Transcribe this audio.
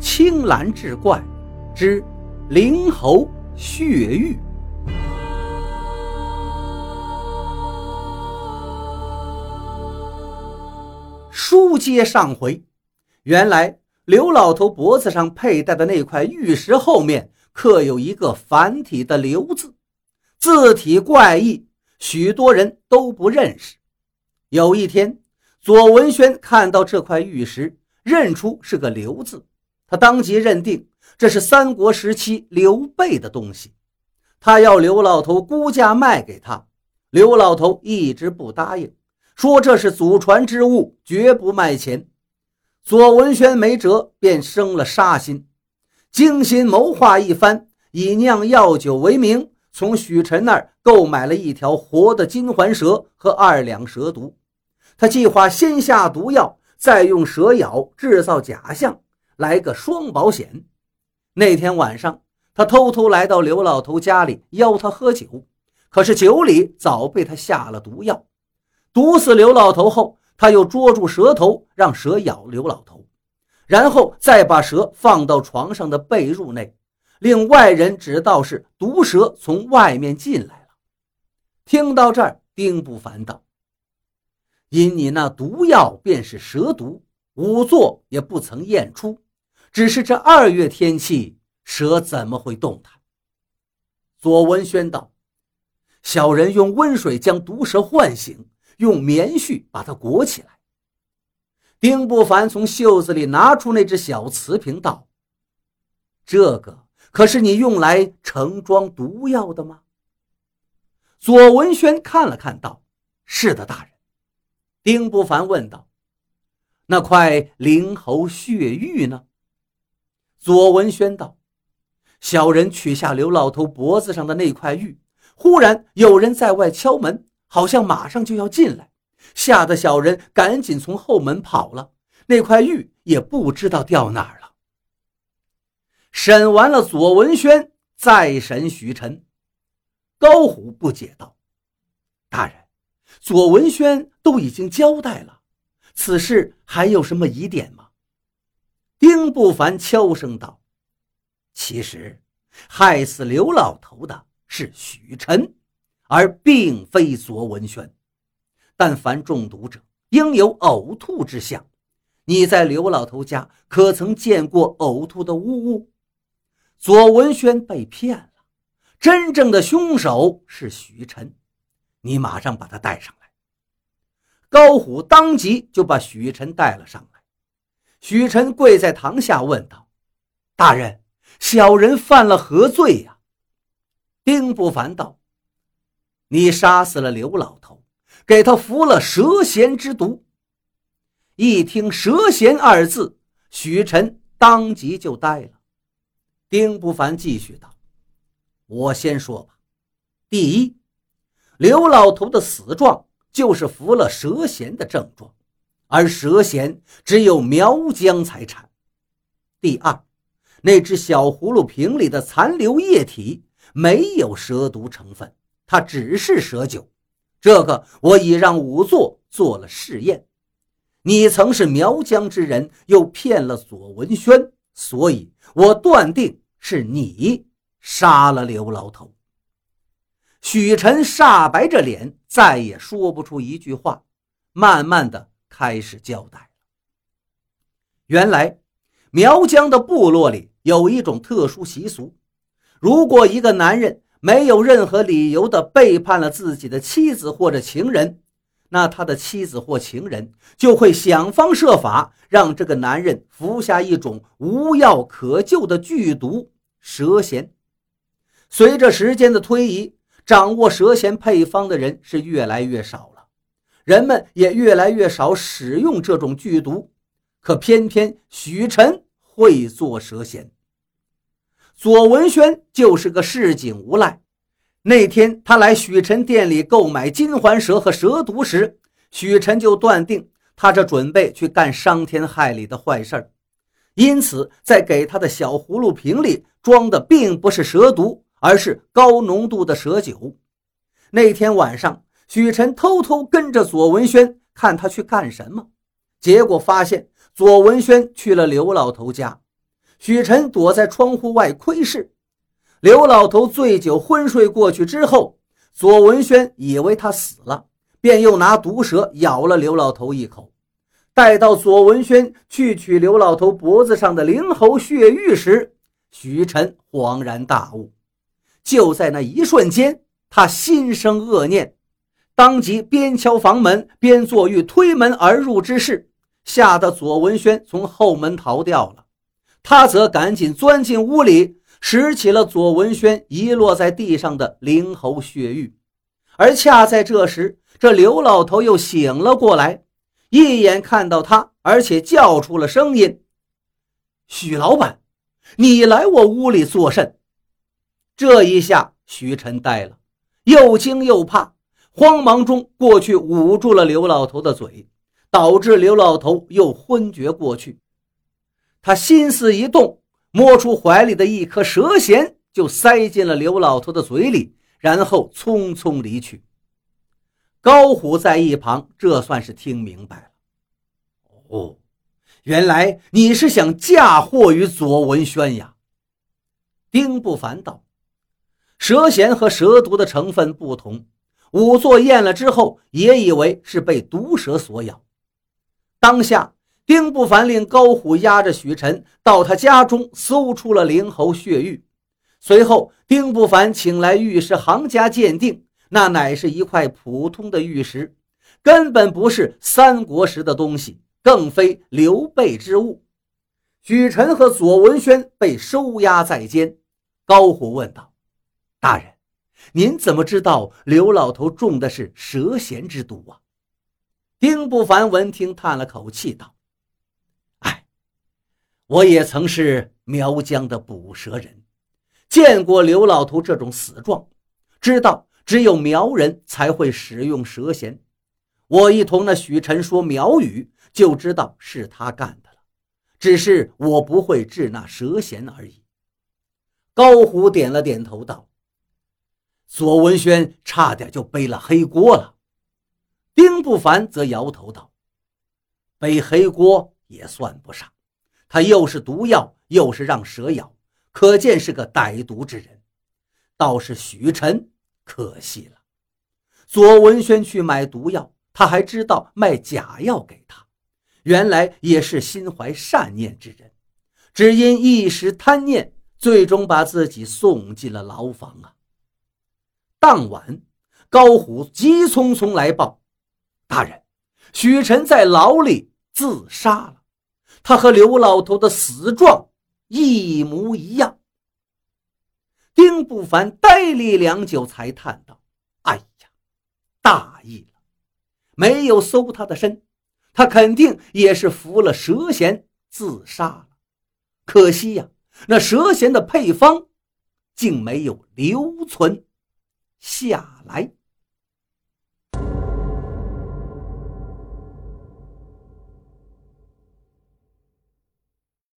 青蓝志怪之灵猴血玉。书接上回，原来刘老头脖子上佩戴的那块玉石后面刻有一个繁体的“刘”字，字体怪异，许多人都不认识。有一天，左文轩看到这块玉石，认出是个“刘”字，他当即认定这是三国时期刘备的东西，他要刘老头估价卖给他，刘老头一直不答应。说这是祖传之物，绝不卖钱。左文轩没辙，便生了杀心，精心谋划一番，以酿药酒为名，从许晨那儿购买了一条活的金环蛇和二两蛇毒。他计划先下毒药，再用蛇咬制造假象，来个双保险。那天晚上，他偷偷来到刘老头家里，邀他喝酒，可是酒里早被他下了毒药。毒死刘老头后，他又捉住蛇头，让蛇咬刘老头，然后再把蛇放到床上的被褥内，令外人知道是毒蛇从外面进来了。听到这儿，丁不凡道：“因你那毒药便是蛇毒，仵作也不曾验出，只是这二月天气，蛇怎么会动弹？”左文轩道：“小人用温水将毒蛇唤醒。”用棉絮把它裹起来。丁不凡从袖子里拿出那只小瓷瓶，道：“这个可是你用来盛装毒药的吗？”左文轩看了看，道：“是的，大人。”丁不凡问道：“那块灵猴血玉呢？”左文轩道：“小人取下刘老头脖子上的那块玉，忽然有人在外敲门。”好像马上就要进来，吓得小人赶紧从后门跑了。那块玉也不知道掉哪儿了。审完了左文轩，再审许晨。高虎不解道：“大人，左文轩都已经交代了，此事还有什么疑点吗？”丁不凡悄声道：“其实，害死刘老头的是许晨。”而并非左文轩，但凡中毒者应有呕吐之象。你在刘老头家可曾见过呕吐的污物？左文轩被骗了，真正的凶手是许晨。你马上把他带上来。高虎当即就把许晨带了上来。许晨跪在堂下问道：“大人，小人犯了何罪呀？”丁不凡道。你杀死了刘老头，给他服了蛇涎之毒。一听“蛇涎”二字，许晨当即就呆了。丁不凡继续道：“我先说吧，第一，刘老头的死状就是服了蛇涎的症状，而蛇涎只有苗疆才产。第二，那只小葫芦瓶里的残留液体没有蛇毒成分。”它只是蛇酒，这个我已让仵作做了试验。你曾是苗疆之人，又骗了左文轩，所以我断定是你杀了刘老头。许晨煞白着脸，再也说不出一句话，慢慢的开始交代原来，苗疆的部落里有一种特殊习俗，如果一个男人。没有任何理由的背叛了自己的妻子或者情人，那他的妻子或情人就会想方设法让这个男人服下一种无药可救的剧毒蛇涎。随着时间的推移，掌握蛇涎配方的人是越来越少，人们也越来越少使用这种剧毒。可偏偏许晨会做蛇仙。左文轩就是个市井无赖。那天他来许晨店里购买金环蛇和蛇毒时，许晨就断定他这准备去干伤天害理的坏事儿，因此在给他的小葫芦瓶里装的并不是蛇毒，而是高浓度的蛇酒。那天晚上，许晨偷偷跟着左文轩看他去干什么，结果发现左文轩去了刘老头家。许晨躲在窗户外窥视。刘老头醉酒昏睡过去之后，左文轩以为他死了，便又拿毒蛇咬了刘老头一口。待到左文轩去取刘老头脖子上的灵猴血玉时，许晨恍然大悟。就在那一瞬间，他心生恶念，当即边敲房门边做欲推门而入之事，吓得左文轩从后门逃掉了。他则赶紧钻进屋里，拾起了左文轩遗落在地上的灵猴血玉。而恰在这时，这刘老头又醒了过来，一眼看到他，而且叫出了声音：“许老板，你来我屋里作甚？”这一下，徐晨呆了，又惊又怕，慌忙中过去捂住了刘老头的嘴，导致刘老头又昏厥过去。他心思一动，摸出怀里的一颗蛇涎，就塞进了刘老头的嘴里，然后匆匆离去。高虎在一旁，这算是听明白了。哦，原来你是想嫁祸于左文轩呀！丁不凡道：“蛇涎和蛇毒的成分不同，仵作验了之后，也以为是被毒蛇所咬。当下。”丁不凡令高虎押着许晨到他家中搜出了灵猴血玉，随后丁不凡请来玉石行家鉴定，那乃是一块普通的玉石，根本不是三国时的东西，更非刘备之物。许晨和左文轩被收押在监。高虎问道：“大人，您怎么知道刘老头中的是蛇涎之毒啊？”丁不凡闻听，叹了口气道。哎我也曾是苗疆的捕蛇人，见过刘老头这种死状，知道只有苗人才会使用蛇涎。我一同那许晨说苗语，就知道是他干的了。只是我不会治那蛇涎而已。高虎点了点头，道：“左文轩差点就背了黑锅了。”丁不凡则摇头道：“背黑锅也算不上。”他又是毒药，又是让蛇咬，可见是个歹毒之人。倒是许晨可惜了。左文轩去买毒药，他还知道卖假药给他，原来也是心怀善念之人，只因一时贪念，最终把自己送进了牢房啊。当晚，高虎急匆匆来报：“大人，许晨在牢里自杀了。”他和刘老头的死状一模一样。丁不凡呆立良久，才叹道：“哎呀，大意了！没有搜他的身，他肯定也是服了蛇涎自杀了。可惜呀，那蛇涎的配方竟没有留存下来。”